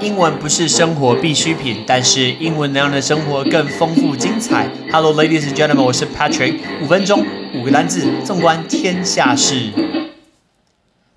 英文不是生活必需品，但是英文能让你的生活更丰富精彩。Hello, ladies and gentlemen，我是 Patrick。五分钟，五个单字，纵观天下事。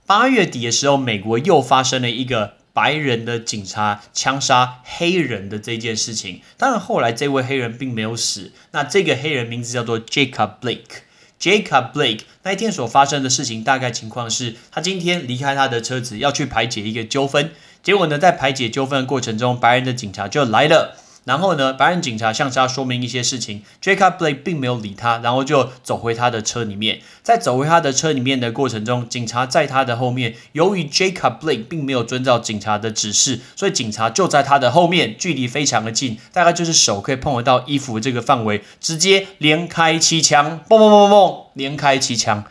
八月底的时候，美国又发生了一个白人的警察枪杀黑人的这件事情。当然，后来这位黑人并没有死。那这个黑人名字叫做 Jacob Blake。Jacob Blake 那一天所发生的事情，大概情况是他今天离开他的车子，要去排解一个纠纷。结果呢，在排解纠纷的过程中，白人的警察就来了。然后呢，白人警察向他说明一些事情，Jacob Blake 并没有理他，然后就走回他的车里面。在走回他的车里面的过程中，警察在他的后面。由于 Jacob Blake 并没有遵照警察的指示，所以警察就在他的后面，距离非常的近，大概就是手可以碰得到衣服这个范围，直接连开七枪，嘣嘣嘣嘣嘣，连开七枪。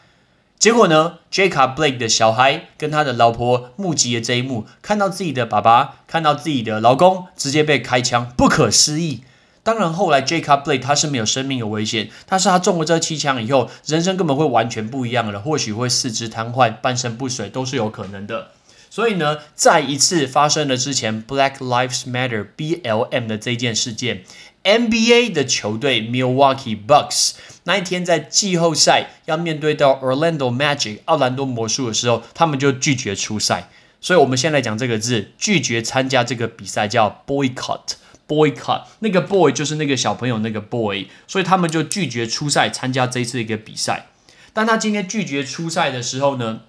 结果呢，Jacob Blake 的小孩跟他的老婆目击了这一幕，看到自己的爸爸，看到自己的老公直接被开枪，不可思议。当然，后来 Jacob Blake 他是没有生命的危险，但是他中了这七枪以后，人生根本会完全不一样了，或许会四肢瘫痪、半身不遂都是有可能的。所以呢，在一次发生了之前 Black Lives Matter BLM 的这件事件，NBA 的球队 Milwaukee Bucks。那一天在季后赛要面对到 Orlando Magic 奥兰多魔术的时候，他们就拒绝出赛。所以，我们先来讲这个字，拒绝参加这个比赛叫 boycott。boycott 那个 boy 就是那个小朋友那个 boy，所以他们就拒绝出赛参加这一次一个比赛。但他今天拒绝出赛的时候呢，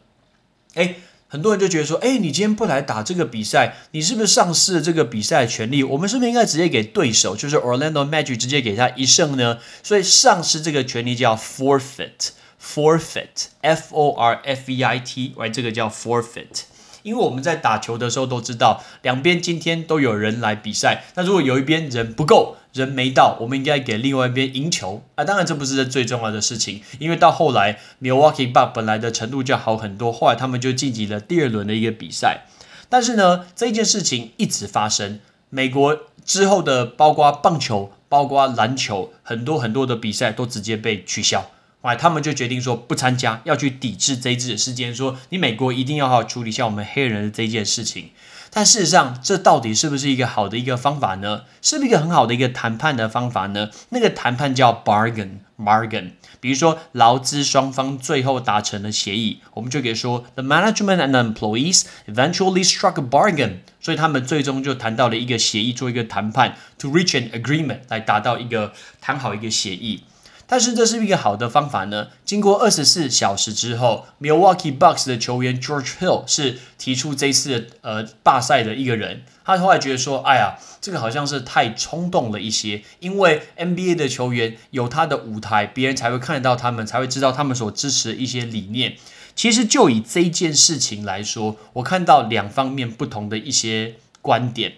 哎。很多人就觉得说，哎，你今天不来打这个比赛，你是不是丧失了这个比赛的权利？我们是不是应该直接给对手，就是 Orlando Magic 直接给他一胜呢？所以丧失这个权利叫 forfeit，forfeit，f o r f e i t，right，这个叫 forfeit。因为我们在打球的时候都知道，两边今天都有人来比赛。那如果有一边人不够，人没到，我们应该给另外一边赢球啊。当然这不是最重要的事情，因为到后来 Milwaukee b u c k 本来的程度就好很多，后来他们就晋级了第二轮的一个比赛。但是呢，这件事情一直发生。美国之后的包括棒球、包括篮球，很多很多的比赛都直接被取消。哎，他们就决定说不参加，要去抵制这一次的事件。说你美国一定要好好处理一下我们黑人的这件事情。但事实上，这到底是不是一个好的一个方法呢？是不是一个很好的一个谈判的方法呢？那个谈判叫 bargain，bargain。比如说劳资双方最后达成了协议，我们就可以说 the management and employees eventually struck a bargain。所以他们最终就谈到了一个协议，做一个谈判，to reach an agreement，来达到一个谈好一个协议。但是这是一个好的方法呢？经过二十四小时之后，Milwaukee Bucks 的球员 George Hill 是提出这次呃罢赛的一个人。他后来觉得说：“哎呀，这个好像是太冲动了一些，因为 NBA 的球员有他的舞台，别人才会看得到他们，才会知道他们所支持的一些理念。其实就以这件事情来说，我看到两方面不同的一些观点。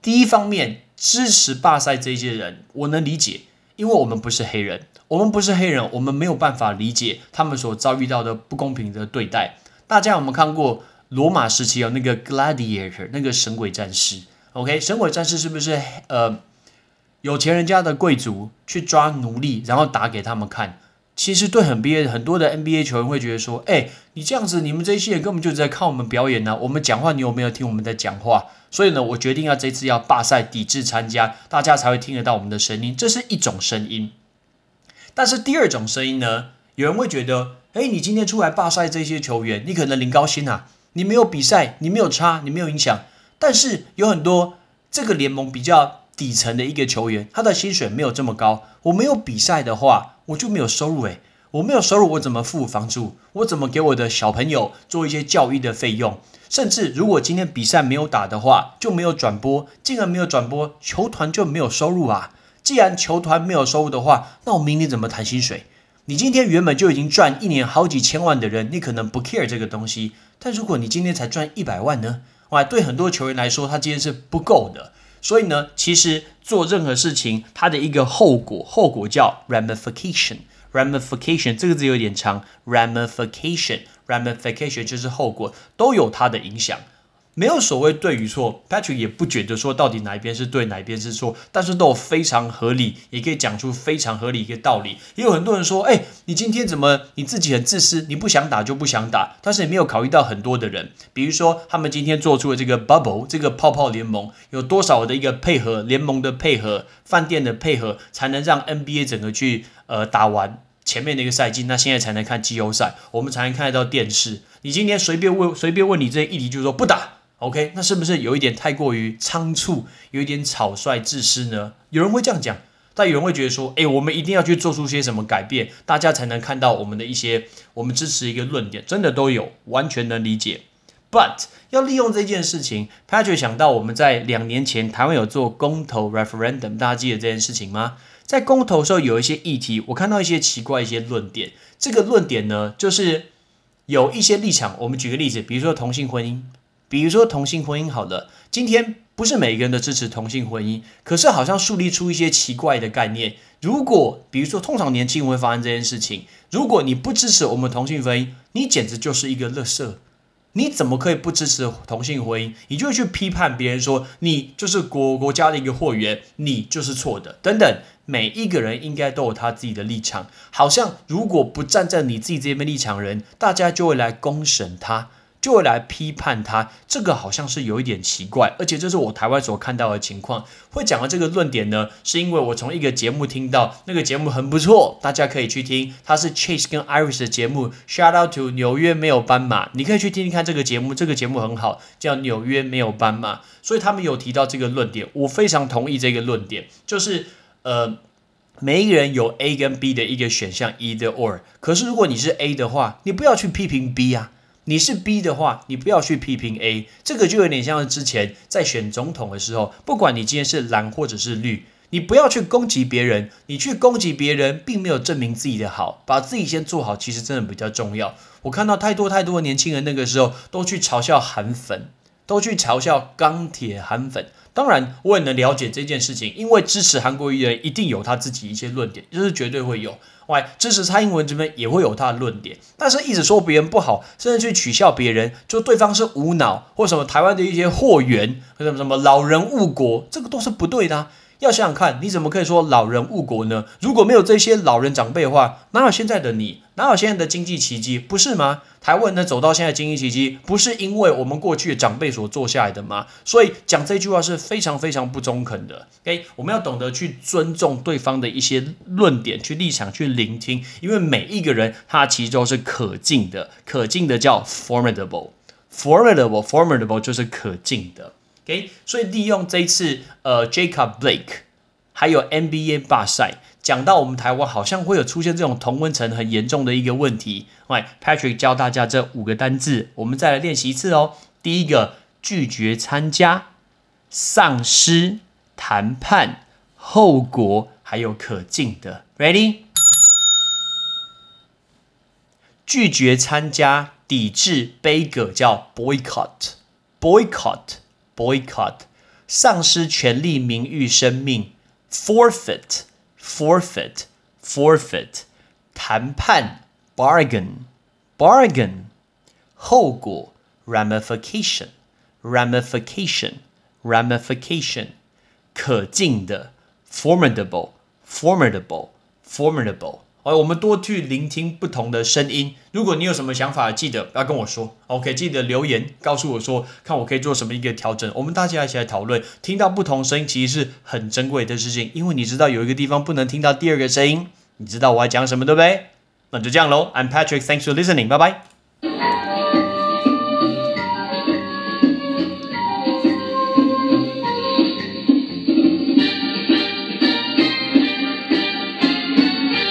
第一方面，支持罢赛这些人，我能理解。”因为我们不是黑人，我们不是黑人，我们没有办法理解他们所遭遇到的不公平的对待。大家有没有看过罗马时期有那个 gladiator 那个神鬼战士？OK，神鬼战士是不是呃有钱人家的贵族去抓奴隶，然后打给他们看？其实对很 NBA 很多的 NBA 球员会觉得说，哎，你这样子，你们这些人根本就在看我们表演呢。我们讲话，你有没有听我们在讲话？所以呢，我决定要这次要罢赛，抵制参加，大家才会听得到我们的声音。这是一种声音。但是第二种声音呢，有人会觉得，哎，你今天出来罢赛这些球员，你可能领高薪啊，你没有比赛，你没有差，你没有影响。但是有很多这个联盟比较底层的一个球员，他的薪水没有这么高。我没有比赛的话，我就没有收入诶。我没有收入，我怎么付房租？我怎么给我的小朋友做一些教育的费用？甚至如果今天比赛没有打的话，就没有转播，进而没有转播，球团就没有收入啊！既然球团没有收入的话，那我明年怎么谈薪水？你今天原本就已经赚一年好几千万的人，你可能不 care 这个东西，但如果你今天才赚一百万呢？哇，对很多球员来说，他今天是不够的。所以呢，其实做任何事情，它的一个后果，后果叫 ramification。ramification 这个字有点长，ramification。ramification 就是后果，都有它的影响。没有所谓对与错，Patrick 也不觉得说到底哪一边是对，哪一边是错，但是都有非常合理，也可以讲出非常合理一个道理。也有很多人说，哎，你今天怎么你自己很自私，你不想打就不想打，但是你没有考虑到很多的人，比如说他们今天做出了这个 bubble 这个泡泡联盟，有多少的一个配合联盟的配合，饭店的配合，才能让 NBA 整个去呃打完。前面的一个赛季，那现在才能看季后赛，我们才能看得到电视。你今天随便问随便问你这些议题，就是说不打，OK？那是不是有一点太过于仓促，有一点草率自私呢？有人会这样讲，但有人会觉得说，诶，我们一定要去做出些什么改变，大家才能看到我们的一些我们支持一个论点，真的都有，完全能理解。But 要利用这件事情，Patrick 想到我们在两年前台湾有做公投 referendum，大家记得这件事情吗？在公投的时候，有一些议题，我看到一些奇怪一些论点。这个论点呢，就是有一些立场。我们举个例子，比如说同性婚姻，比如说同性婚姻，好了，今天不是每个人都支持同性婚姻，可是好像树立出一些奇怪的概念。如果比如说，通常年轻人会发生这件事情，如果你不支持我们同性婚姻，你简直就是一个垃圾。你怎么可以不支持同性婚姻？你就会去批判别人说你就是国国家的一个货源，你就是错的等等。每一个人应该都有他自己的立场，好像如果不站在你自己这边立场，人大家就会来公审他。就会来批判他，这个好像是有一点奇怪，而且这是我台湾所看到的情况。会讲的这个论点呢，是因为我从一个节目听到，那个节目很不错，大家可以去听，它是 Chase 跟 Iris 的节目。Shout out to 纽约没有斑马，你可以去听听看这个节目，这个节目很好，叫纽约没有斑马。所以他们有提到这个论点，我非常同意这个论点，就是呃，每一个人有 A 跟 B 的一个选项，either or。可是如果你是 A 的话，你不要去批评 B 啊。你是 B 的话，你不要去批评 A，这个就有点像是之前在选总统的时候，不管你今天是蓝或者是绿，你不要去攻击别人，你去攻击别人，并没有证明自己的好，把自己先做好，其实真的比较重要。我看到太多太多的年轻人那个时候都去嘲笑韩粉，都去嘲笑钢铁韩粉。当然，我也能了解这件事情，因为支持韩国瑜的人一定有他自己一些论点，就是绝对会有。外，支持蔡英文这边也会有他的论点，但是一直说别人不好，甚至去取笑别人，就对方是无脑，或什么台湾的一些货源，或什么什么老人误国，这个都是不对的。要想想看，你怎么可以说老人误国呢？如果没有这些老人长辈的话，哪有现在的你？哪有现在的经济奇迹？不是吗？台湾能走到现在经济奇迹，不是因为我们过去的长辈所做下来的吗？所以讲这句话是非常非常不中肯的。OK，我们要懂得去尊重对方的一些论点、去立场、去聆听，因为每一个人他其实都是可敬的，可敬的叫 formidable，formidable，formidable 就是可敬的。OK，所以利用这次呃，Jacob Blake，还有 NBA 罢赛，讲到我们台湾好像会有出现这种同温层很严重的一个问题。喂，Patrick 教大家这五个单字，我们再来练习一次哦。第一个，拒绝参加，丧失谈判后果，还有可敬的。Ready？拒绝参加，抵制杯葛叫 boycott，boycott。boycott，丧失权利、名誉、生命；forfeit，forfeit，forfeit，谈判；bargain，bargain，后果；ramification，ramification，ramification，可敬的；formidable，formidable，formidable。哦，我们多去聆听不同的声音。如果你有什么想法，记得要跟我说。OK，记得留言告诉我说，看我可以做什么一个调整。我们大家一起来讨论。听到不同声音其实是很珍贵的事情，因为你知道有一个地方不能听到第二个声音。你知道我要讲什么，对不对？那就这样喽。I'm Patrick，thanks for listening，拜拜。